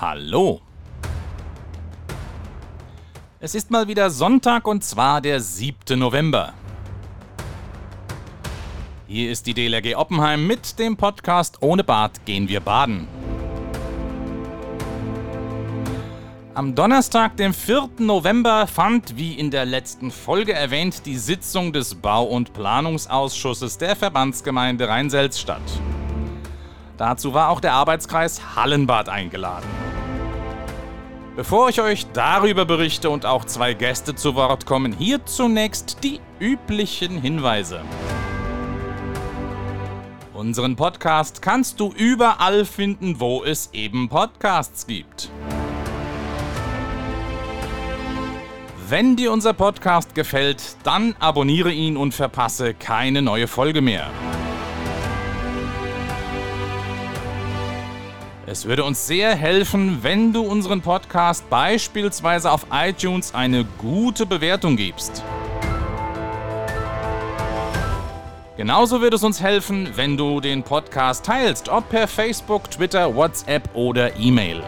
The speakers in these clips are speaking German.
Hallo! Es ist mal wieder Sonntag und zwar der 7. November. Hier ist die DLRG Oppenheim mit dem Podcast Ohne Bad gehen wir baden. Am Donnerstag, dem 4. November, fand, wie in der letzten Folge erwähnt, die Sitzung des Bau- und Planungsausschusses der Verbandsgemeinde Rheinselz statt. Dazu war auch der Arbeitskreis Hallenbad eingeladen. Bevor ich euch darüber berichte und auch zwei Gäste zu Wort kommen, hier zunächst die üblichen Hinweise. Unseren Podcast kannst du überall finden, wo es eben Podcasts gibt. Wenn dir unser Podcast gefällt, dann abonniere ihn und verpasse keine neue Folge mehr. Es würde uns sehr helfen, wenn du unseren Podcast beispielsweise auf iTunes eine gute Bewertung gibst. Genauso würde es uns helfen, wenn du den Podcast teilst, ob per Facebook, Twitter, WhatsApp oder E-Mail.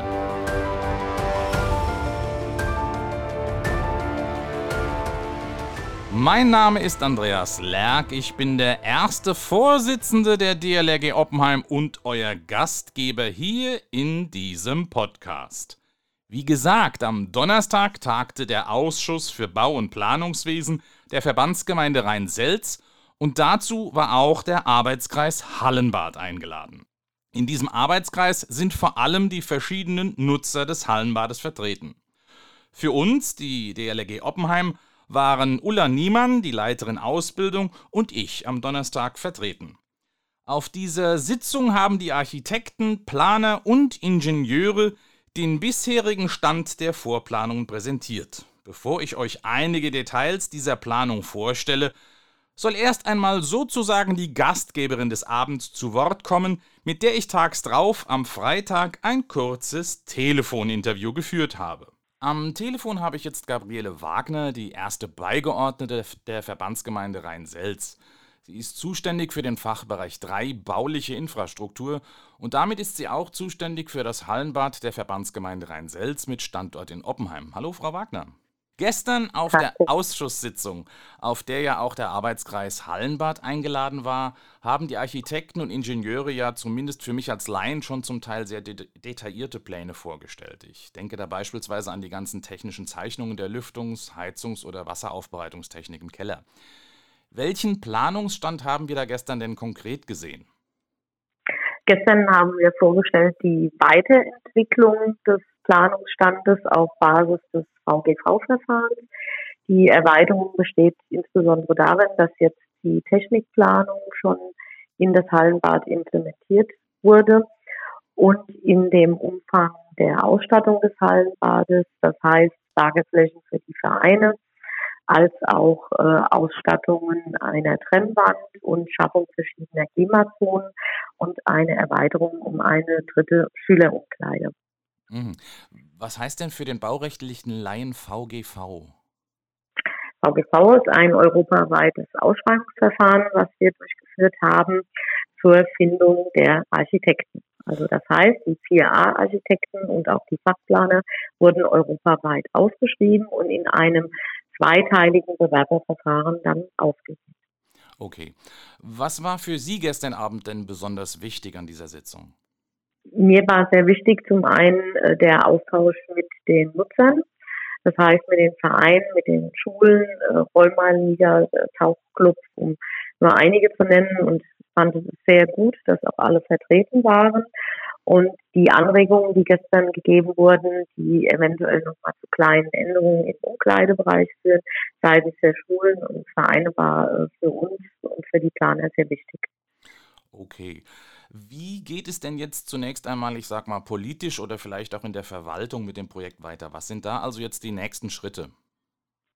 Mein Name ist Andreas Lerck, ich bin der erste Vorsitzende der DLRG Oppenheim und euer Gastgeber hier in diesem Podcast. Wie gesagt, am Donnerstag tagte der Ausschuss für Bau- und Planungswesen der Verbandsgemeinde Rhein-Selz und dazu war auch der Arbeitskreis Hallenbad eingeladen. In diesem Arbeitskreis sind vor allem die verschiedenen Nutzer des Hallenbades vertreten. Für uns, die DLRG Oppenheim, waren Ulla Niemann, die Leiterin Ausbildung, und ich am Donnerstag vertreten. Auf dieser Sitzung haben die Architekten, Planer und Ingenieure den bisherigen Stand der Vorplanung präsentiert. Bevor ich euch einige Details dieser Planung vorstelle, soll erst einmal sozusagen die Gastgeberin des Abends zu Wort kommen, mit der ich tags drauf am Freitag ein kurzes Telefoninterview geführt habe. Am Telefon habe ich jetzt Gabriele Wagner, die erste Beigeordnete der Verbandsgemeinde Rhein-Selz. Sie ist zuständig für den Fachbereich 3 bauliche Infrastruktur und damit ist sie auch zuständig für das Hallenbad der Verbandsgemeinde Rhein-Selz mit Standort in Oppenheim. Hallo, Frau Wagner. Gestern auf der Ausschusssitzung, auf der ja auch der Arbeitskreis Hallenbad eingeladen war, haben die Architekten und Ingenieure ja zumindest für mich als Laien schon zum Teil sehr de detaillierte Pläne vorgestellt. Ich denke da beispielsweise an die ganzen technischen Zeichnungen der Lüftungs-, Heizungs- oder Wasseraufbereitungstechnik im Keller. Welchen Planungsstand haben wir da gestern denn konkret gesehen? Gestern haben wir vorgestellt die Weiterentwicklung des Planungsstandes auf Basis des VGV-Verfahrens. Die Erweiterung besteht insbesondere darin, dass jetzt die Technikplanung schon in das Hallenbad implementiert wurde und in dem Umfang der Ausstattung des Hallenbades, das heißt Lagerflächen für die Vereine, als auch äh, Ausstattungen einer Trennwand und Schaffung verschiedener Klimazonen und eine Erweiterung um eine dritte Schülerumkleide. Mhm. Was heißt denn für den baurechtlichen Laien VGV? VGV ist ein europaweites Ausschreibungsverfahren, was wir durchgeführt haben zur Findung der Architekten. Also das heißt, die 4a-Architekten und auch die Fachplaner wurden europaweit ausgeschrieben und in einem zweiteiligen Bewerberverfahren dann ausgewählt. Okay. Was war für Sie gestern Abend denn besonders wichtig an dieser Sitzung? Mir war sehr wichtig zum einen äh, der Austausch mit den Nutzern, das heißt mit den Vereinen, mit den Schulen, äh, äh, Tauchclubs, um nur einige zu nennen. Und ich fand es sehr gut, dass auch alle vertreten waren. Und die Anregungen, die gestern gegeben wurden, die eventuell nochmal zu kleinen Änderungen im Umkleidebereich führen, seitens der Schulen und Vereine, war für uns und für die Planer sehr wichtig. Okay. Wie geht es denn jetzt zunächst einmal, ich sag mal, politisch oder vielleicht auch in der Verwaltung mit dem Projekt weiter? Was sind da also jetzt die nächsten Schritte?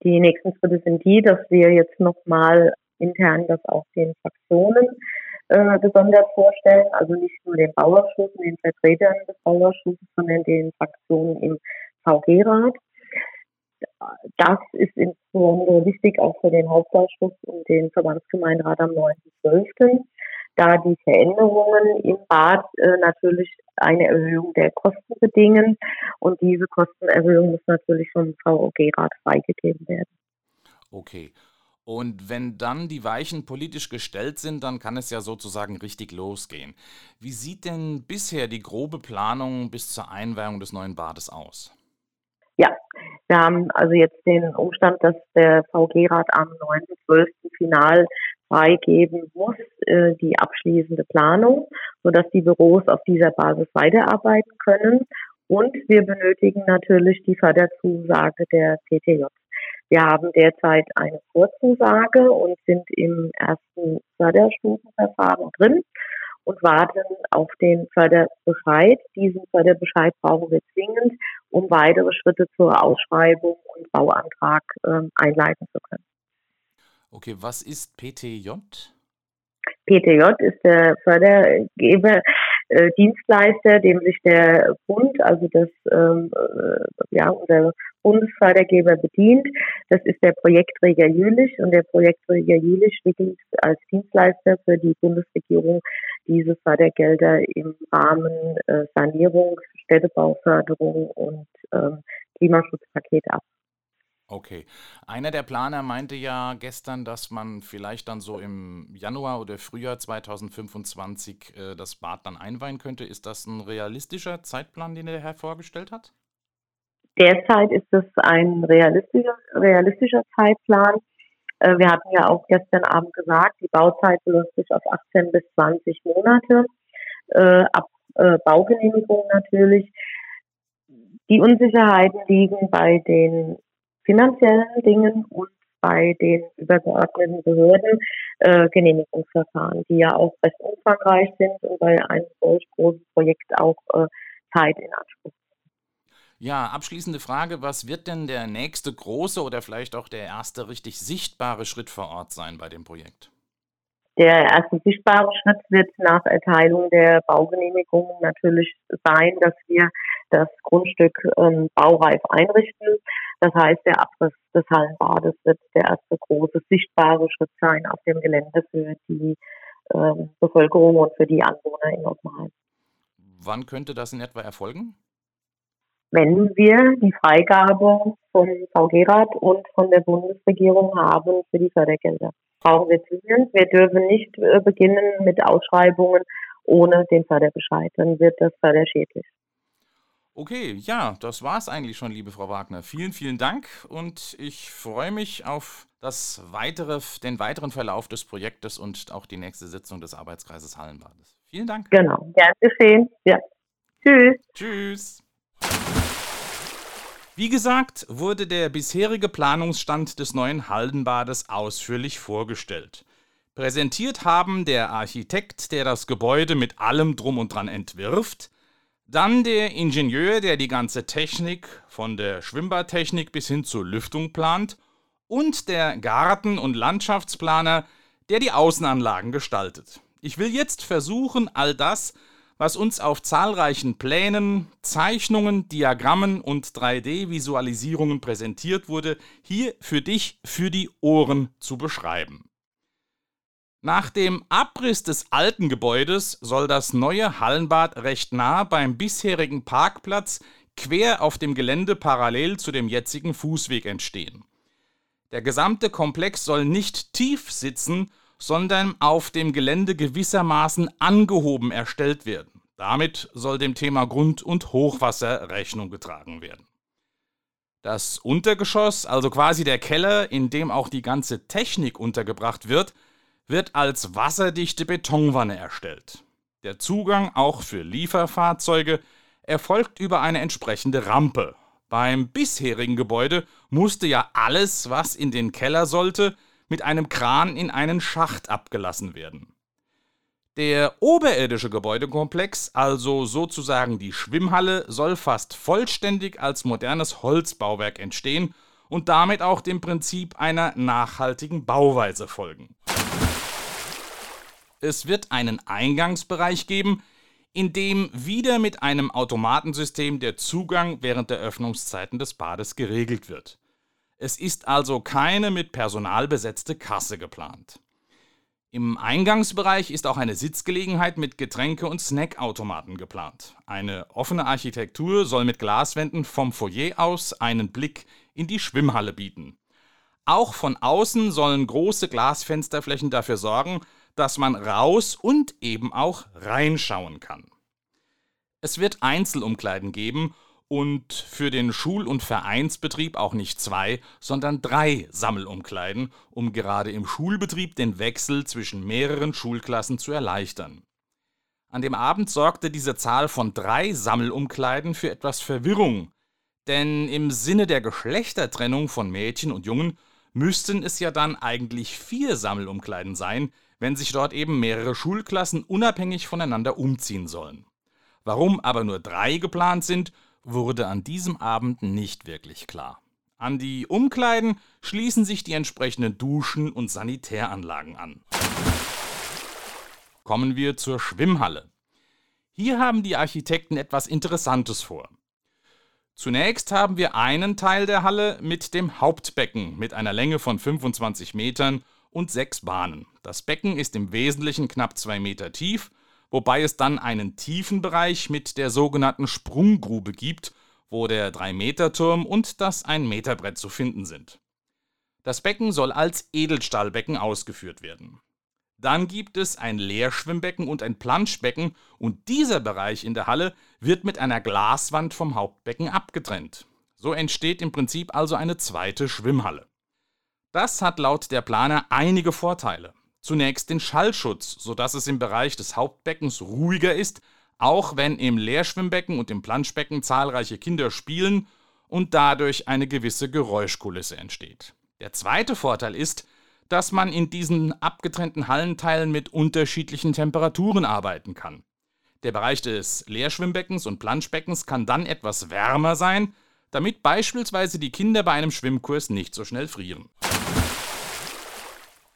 Die nächsten Schritte sind die, dass wir jetzt nochmal intern das auch den Fraktionen äh, besonders vorstellen, also nicht nur den Bauausschuss und den Vertretern des Bauausschusses, sondern den Fraktionen im VG-Rat. Das ist insbesondere wichtig auch für den Hauptausschuss und den Verbandsgemeinderat am 9.12 da die Veränderungen im Bad äh, natürlich eine Erhöhung der Kosten bedingen. Und diese Kostenerhöhung muss natürlich vom VOG-Rat freigegeben werden. Okay. Und wenn dann die Weichen politisch gestellt sind, dann kann es ja sozusagen richtig losgehen. Wie sieht denn bisher die grobe Planung bis zur Einweihung des neuen Bades aus? Ja, wir haben also jetzt den Umstand, dass der VG-Rat am 9.12. final freigeben muss, äh, die abschließende Planung, sodass die Büros auf dieser Basis weiterarbeiten können. Und wir benötigen natürlich die Förderzusage der PTJ. Wir haben derzeit eine Vorzusage und sind im ersten Förderstufenverfahren drin und warten auf den Förderbescheid. Diesen Förderbescheid brauchen wir zwingend, um weitere Schritte zur Ausschreibung und Bauantrag äh, einleiten zu können. Okay, was ist PTJ? PTJ ist der Fördergeber, äh, Dienstleister, dem sich der Bund, also das ähm, äh, ja unser Bundesfördergeber bedient. Das ist der Projektträger Jülich und der Projektträger Jülich wickelt als Dienstleister für die Bundesregierung diese Fördergelder im Rahmen äh, Sanierung, Städtebauförderung und ähm, Klimaschutzpaket ab. Okay. Einer der Planer meinte ja gestern, dass man vielleicht dann so im Januar oder Frühjahr 2025 äh, das Bad dann einweihen könnte. Ist das ein realistischer Zeitplan, den der Herr vorgestellt hat? Derzeit ist es ein realistischer, realistischer Zeitplan. Äh, wir hatten ja auch gestern Abend gesagt, die Bauzeit beläuft sich auf 18 bis 20 Monate, äh, ab äh, Baugenehmigung natürlich. Die Unsicherheiten liegen bei den finanziellen Dingen und bei den übergeordneten Behörden äh, Genehmigungsverfahren, die ja auch recht umfangreich sind und bei einem solch großen Projekt auch äh, Zeit in Anspruch ja, abschließende Frage, was wird denn der nächste große oder vielleicht auch der erste richtig sichtbare Schritt vor Ort sein bei dem Projekt? Der erste sichtbare Schritt wird nach Erteilung der Baugenehmigung natürlich sein, dass wir das Grundstück ähm, baureif einrichten. Das heißt, der Abriss des Hallenbades wird der erste große sichtbare Schritt sein auf dem Gelände für die ähm, Bevölkerung und für die Anwohner in Oppenheim. Wann könnte das in etwa erfolgen? wenn wir die Freigabe vom VG-Rat und von der Bundesregierung haben für die Fördergelder. Brauchen wir zwingend. Wir dürfen nicht äh, beginnen mit Ausschreibungen ohne den Förderbescheid. Dann wird das förderschädlich. Okay, ja, das war es eigentlich schon, liebe Frau Wagner. Vielen, vielen Dank und ich freue mich auf das weitere, den weiteren Verlauf des Projektes und auch die nächste Sitzung des Arbeitskreises Hallenbades. Vielen Dank. Genau, gern geschehen. Ja. Tschüss. Tschüss. Wie gesagt, wurde der bisherige Planungsstand des neuen Haldenbades ausführlich vorgestellt. Präsentiert haben der Architekt, der das Gebäude mit allem drum und dran entwirft, dann der Ingenieur, der die ganze Technik, von der Schwimmbadtechnik bis hin zur Lüftung plant, und der Garten- und Landschaftsplaner, der die Außenanlagen gestaltet. Ich will jetzt versuchen, all das was uns auf zahlreichen Plänen, Zeichnungen, Diagrammen und 3D-Visualisierungen präsentiert wurde, hier für dich für die Ohren zu beschreiben. Nach dem Abriss des alten Gebäudes soll das neue Hallenbad recht nah beim bisherigen Parkplatz quer auf dem Gelände parallel zu dem jetzigen Fußweg entstehen. Der gesamte Komplex soll nicht tief sitzen, sondern auf dem Gelände gewissermaßen angehoben erstellt werden. Damit soll dem Thema Grund- und Hochwasser Rechnung getragen werden. Das Untergeschoss, also quasi der Keller, in dem auch die ganze Technik untergebracht wird, wird als wasserdichte Betonwanne erstellt. Der Zugang auch für Lieferfahrzeuge erfolgt über eine entsprechende Rampe. Beim bisherigen Gebäude musste ja alles, was in den Keller sollte, mit einem Kran in einen Schacht abgelassen werden. Der oberirdische Gebäudekomplex, also sozusagen die Schwimmhalle, soll fast vollständig als modernes Holzbauwerk entstehen und damit auch dem Prinzip einer nachhaltigen Bauweise folgen. Es wird einen Eingangsbereich geben, in dem wieder mit einem Automatensystem der Zugang während der Öffnungszeiten des Bades geregelt wird. Es ist also keine mit Personal besetzte Kasse geplant. Im Eingangsbereich ist auch eine Sitzgelegenheit mit Getränke- und Snackautomaten geplant. Eine offene Architektur soll mit Glaswänden vom Foyer aus einen Blick in die Schwimmhalle bieten. Auch von außen sollen große Glasfensterflächen dafür sorgen, dass man raus und eben auch reinschauen kann. Es wird Einzelumkleiden geben und für den Schul- und Vereinsbetrieb auch nicht zwei, sondern drei Sammelumkleiden, um gerade im Schulbetrieb den Wechsel zwischen mehreren Schulklassen zu erleichtern. An dem Abend sorgte diese Zahl von drei Sammelumkleiden für etwas Verwirrung, denn im Sinne der Geschlechtertrennung von Mädchen und Jungen müssten es ja dann eigentlich vier Sammelumkleiden sein, wenn sich dort eben mehrere Schulklassen unabhängig voneinander umziehen sollen. Warum aber nur drei geplant sind, wurde an diesem Abend nicht wirklich klar. An die Umkleiden schließen sich die entsprechenden Duschen und Sanitäranlagen an. Kommen wir zur Schwimmhalle. Hier haben die Architekten etwas Interessantes vor. Zunächst haben wir einen Teil der Halle mit dem Hauptbecken mit einer Länge von 25 Metern und sechs Bahnen. Das Becken ist im Wesentlichen knapp zwei Meter tief, wobei es dann einen tiefen Bereich mit der sogenannten Sprunggrube gibt, wo der 3-Meter-Turm und das 1-Meter-Brett zu finden sind. Das Becken soll als Edelstahlbecken ausgeführt werden. Dann gibt es ein Leerschwimmbecken und ein Planschbecken und dieser Bereich in der Halle wird mit einer Glaswand vom Hauptbecken abgetrennt. So entsteht im Prinzip also eine zweite Schwimmhalle. Das hat laut der Planer einige Vorteile. Zunächst den Schallschutz, sodass es im Bereich des Hauptbeckens ruhiger ist, auch wenn im Leerschwimmbecken und im Planschbecken zahlreiche Kinder spielen und dadurch eine gewisse Geräuschkulisse entsteht. Der zweite Vorteil ist, dass man in diesen abgetrennten Hallenteilen mit unterschiedlichen Temperaturen arbeiten kann. Der Bereich des Leerschwimmbeckens und Planschbeckens kann dann etwas wärmer sein, damit beispielsweise die Kinder bei einem Schwimmkurs nicht so schnell frieren.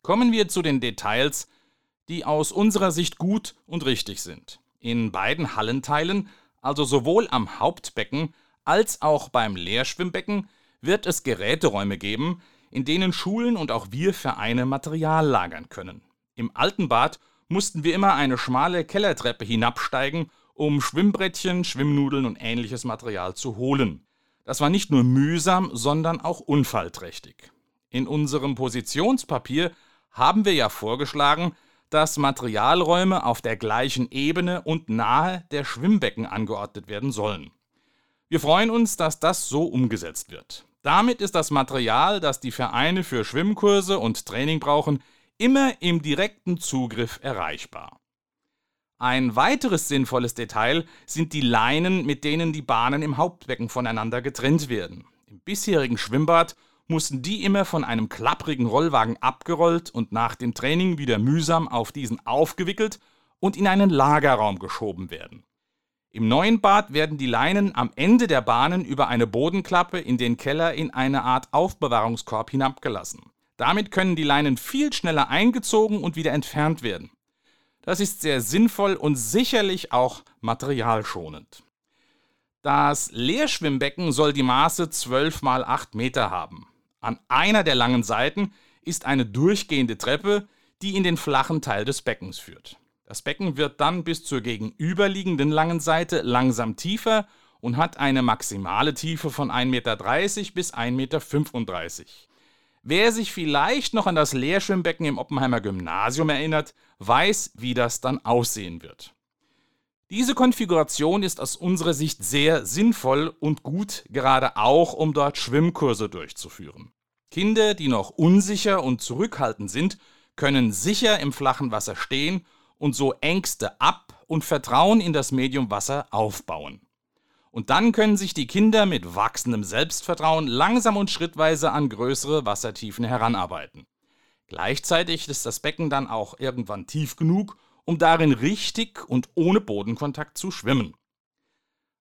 Kommen wir zu den Details, die aus unserer Sicht gut und richtig sind. In beiden Hallenteilen, also sowohl am Hauptbecken als auch beim Leerschwimmbecken, wird es Geräteräume geben, in denen Schulen und auch wir Vereine Material lagern können. Im alten Bad mussten wir immer eine schmale Kellertreppe hinabsteigen, um Schwimmbrettchen, Schwimmnudeln und ähnliches Material zu holen. Das war nicht nur mühsam, sondern auch unfallträchtig. In unserem Positionspapier haben wir ja vorgeschlagen, dass Materialräume auf der gleichen Ebene und nahe der Schwimmbecken angeordnet werden sollen. Wir freuen uns, dass das so umgesetzt wird. Damit ist das Material, das die Vereine für Schwimmkurse und Training brauchen, immer im direkten Zugriff erreichbar. Ein weiteres sinnvolles Detail sind die Leinen, mit denen die Bahnen im Hauptbecken voneinander getrennt werden. Im bisherigen Schwimmbad mussten die immer von einem klapprigen Rollwagen abgerollt und nach dem Training wieder mühsam auf diesen aufgewickelt und in einen Lagerraum geschoben werden. Im neuen Bad werden die Leinen am Ende der Bahnen über eine Bodenklappe in den Keller in eine Art Aufbewahrungskorb hinabgelassen. Damit können die Leinen viel schneller eingezogen und wieder entfernt werden. Das ist sehr sinnvoll und sicherlich auch materialschonend. Das Leerschwimmbecken soll die Maße 12 x 8 Meter haben. An einer der langen Seiten ist eine durchgehende Treppe, die in den flachen Teil des Beckens führt. Das Becken wird dann bis zur gegenüberliegenden langen Seite langsam tiefer und hat eine maximale Tiefe von 1,30 Meter bis 1,35 Meter. Wer sich vielleicht noch an das Leerschwimmbecken im Oppenheimer Gymnasium erinnert, weiß, wie das dann aussehen wird. Diese Konfiguration ist aus unserer Sicht sehr sinnvoll und gut, gerade auch um dort Schwimmkurse durchzuführen. Kinder, die noch unsicher und zurückhaltend sind, können sicher im flachen Wasser stehen und so Ängste ab und Vertrauen in das Medium Wasser aufbauen. Und dann können sich die Kinder mit wachsendem Selbstvertrauen langsam und schrittweise an größere Wassertiefen heranarbeiten. Gleichzeitig ist das Becken dann auch irgendwann tief genug, um darin richtig und ohne Bodenkontakt zu schwimmen.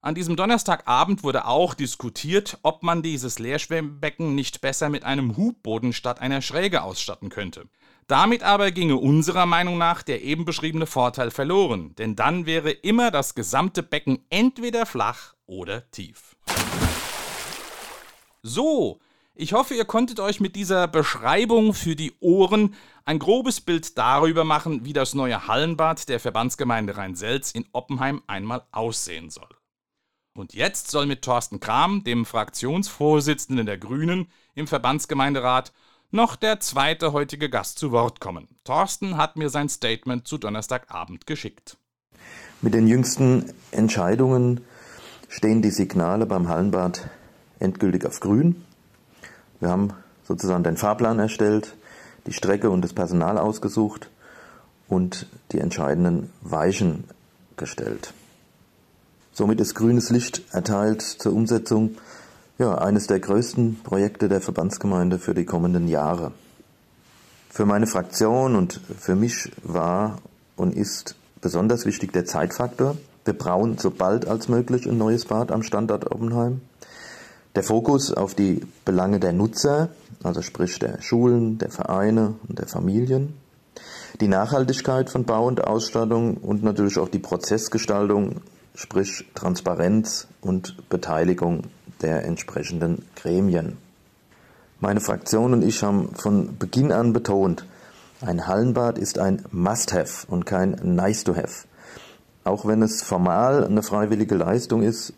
An diesem Donnerstagabend wurde auch diskutiert, ob man dieses Leerschwimmbecken nicht besser mit einem Hubboden statt einer Schräge ausstatten könnte. Damit aber ginge unserer Meinung nach der eben beschriebene Vorteil verloren, denn dann wäre immer das gesamte Becken entweder flach oder tief. So, Ich hoffe, ihr konntet euch mit dieser Beschreibung für die Ohren ein grobes Bild darüber machen, wie das neue Hallenbad der Verbandsgemeinde Rhein-Selz in Oppenheim einmal aussehen soll. Und jetzt soll mit Thorsten Kram, dem Fraktionsvorsitzenden der Grünen im Verbandsgemeinderat, noch der zweite heutige Gast zu Wort kommen. Thorsten hat mir sein Statement zu Donnerstagabend geschickt. Mit den jüngsten Entscheidungen stehen die Signale beim Hallenbad endgültig auf grün. Wir haben sozusagen den Fahrplan erstellt, die Strecke und das Personal ausgesucht und die entscheidenden Weichen gestellt. Somit ist grünes Licht erteilt zur Umsetzung ja, eines der größten Projekte der Verbandsgemeinde für die kommenden Jahre. Für meine Fraktion und für mich war und ist besonders wichtig der Zeitfaktor. Wir brauchen so bald als möglich ein neues Bad am Standort Oppenheim. Der Fokus auf die Belange der Nutzer, also sprich der Schulen, der Vereine und der Familien, die Nachhaltigkeit von Bau und Ausstattung und natürlich auch die Prozessgestaltung, sprich Transparenz und Beteiligung der entsprechenden Gremien. Meine Fraktion und ich haben von Beginn an betont, ein Hallenbad ist ein Must-Have und kein Nice-to-Have. Auch wenn es formal eine freiwillige Leistung ist,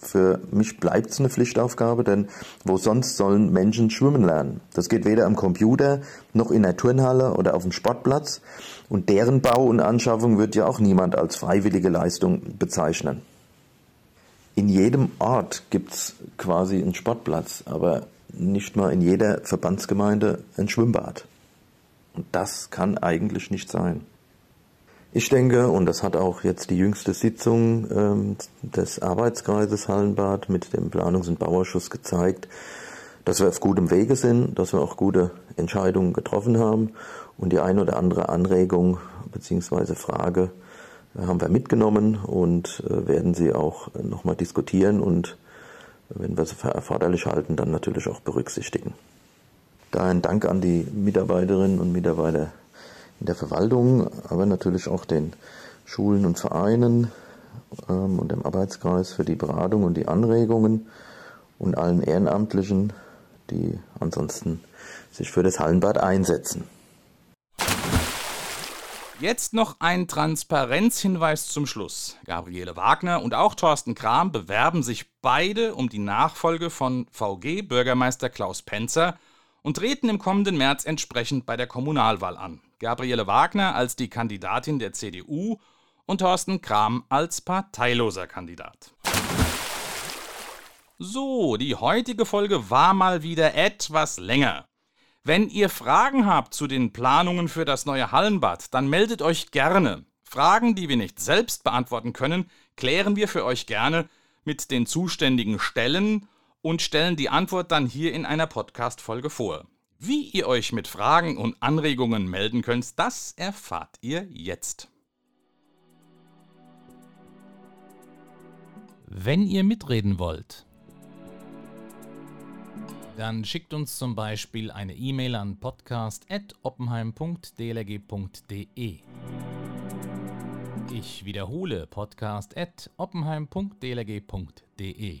für mich bleibt es eine Pflichtaufgabe, denn wo sonst sollen Menschen schwimmen lernen? Das geht weder am Computer noch in der Turnhalle oder auf dem Sportplatz. Und deren Bau und Anschaffung wird ja auch niemand als freiwillige Leistung bezeichnen. In jedem Ort gibt es quasi einen Sportplatz, aber nicht mal in jeder Verbandsgemeinde ein Schwimmbad. Und das kann eigentlich nicht sein. Ich denke, und das hat auch jetzt die jüngste Sitzung ähm, des Arbeitskreises Hallenbad mit dem Planungs- und Bauausschuss gezeigt, dass wir auf gutem Wege sind, dass wir auch gute Entscheidungen getroffen haben und die eine oder andere Anregung bzw. Frage äh, haben wir mitgenommen und äh, werden sie auch nochmal diskutieren und wenn wir sie für erforderlich halten, dann natürlich auch berücksichtigen. Daher ein Dank an die Mitarbeiterinnen und Mitarbeiter der Verwaltung, aber natürlich auch den Schulen und Vereinen ähm, und dem Arbeitskreis für die Beratung und die Anregungen und allen Ehrenamtlichen, die ansonsten sich für das Hallenbad einsetzen. Jetzt noch ein Transparenzhinweis zum Schluss. Gabriele Wagner und auch Thorsten Kram bewerben sich beide um die Nachfolge von VG Bürgermeister Klaus Penzer und treten im kommenden März entsprechend bei der Kommunalwahl an. Gabriele Wagner als die Kandidatin der CDU und Thorsten Kram als parteiloser Kandidat. So, die heutige Folge war mal wieder etwas länger. Wenn ihr Fragen habt zu den Planungen für das neue Hallenbad, dann meldet euch gerne. Fragen, die wir nicht selbst beantworten können, klären wir für euch gerne mit den zuständigen Stellen und stellen die Antwort dann hier in einer Podcast-Folge vor. Wie ihr euch mit Fragen und Anregungen melden könnt, das erfahrt ihr jetzt. Wenn ihr mitreden wollt, dann schickt uns zum Beispiel eine E-Mail an podcast.oppenheim.dlg.de. Ich wiederhole podcast.oppenheim.dlg.de.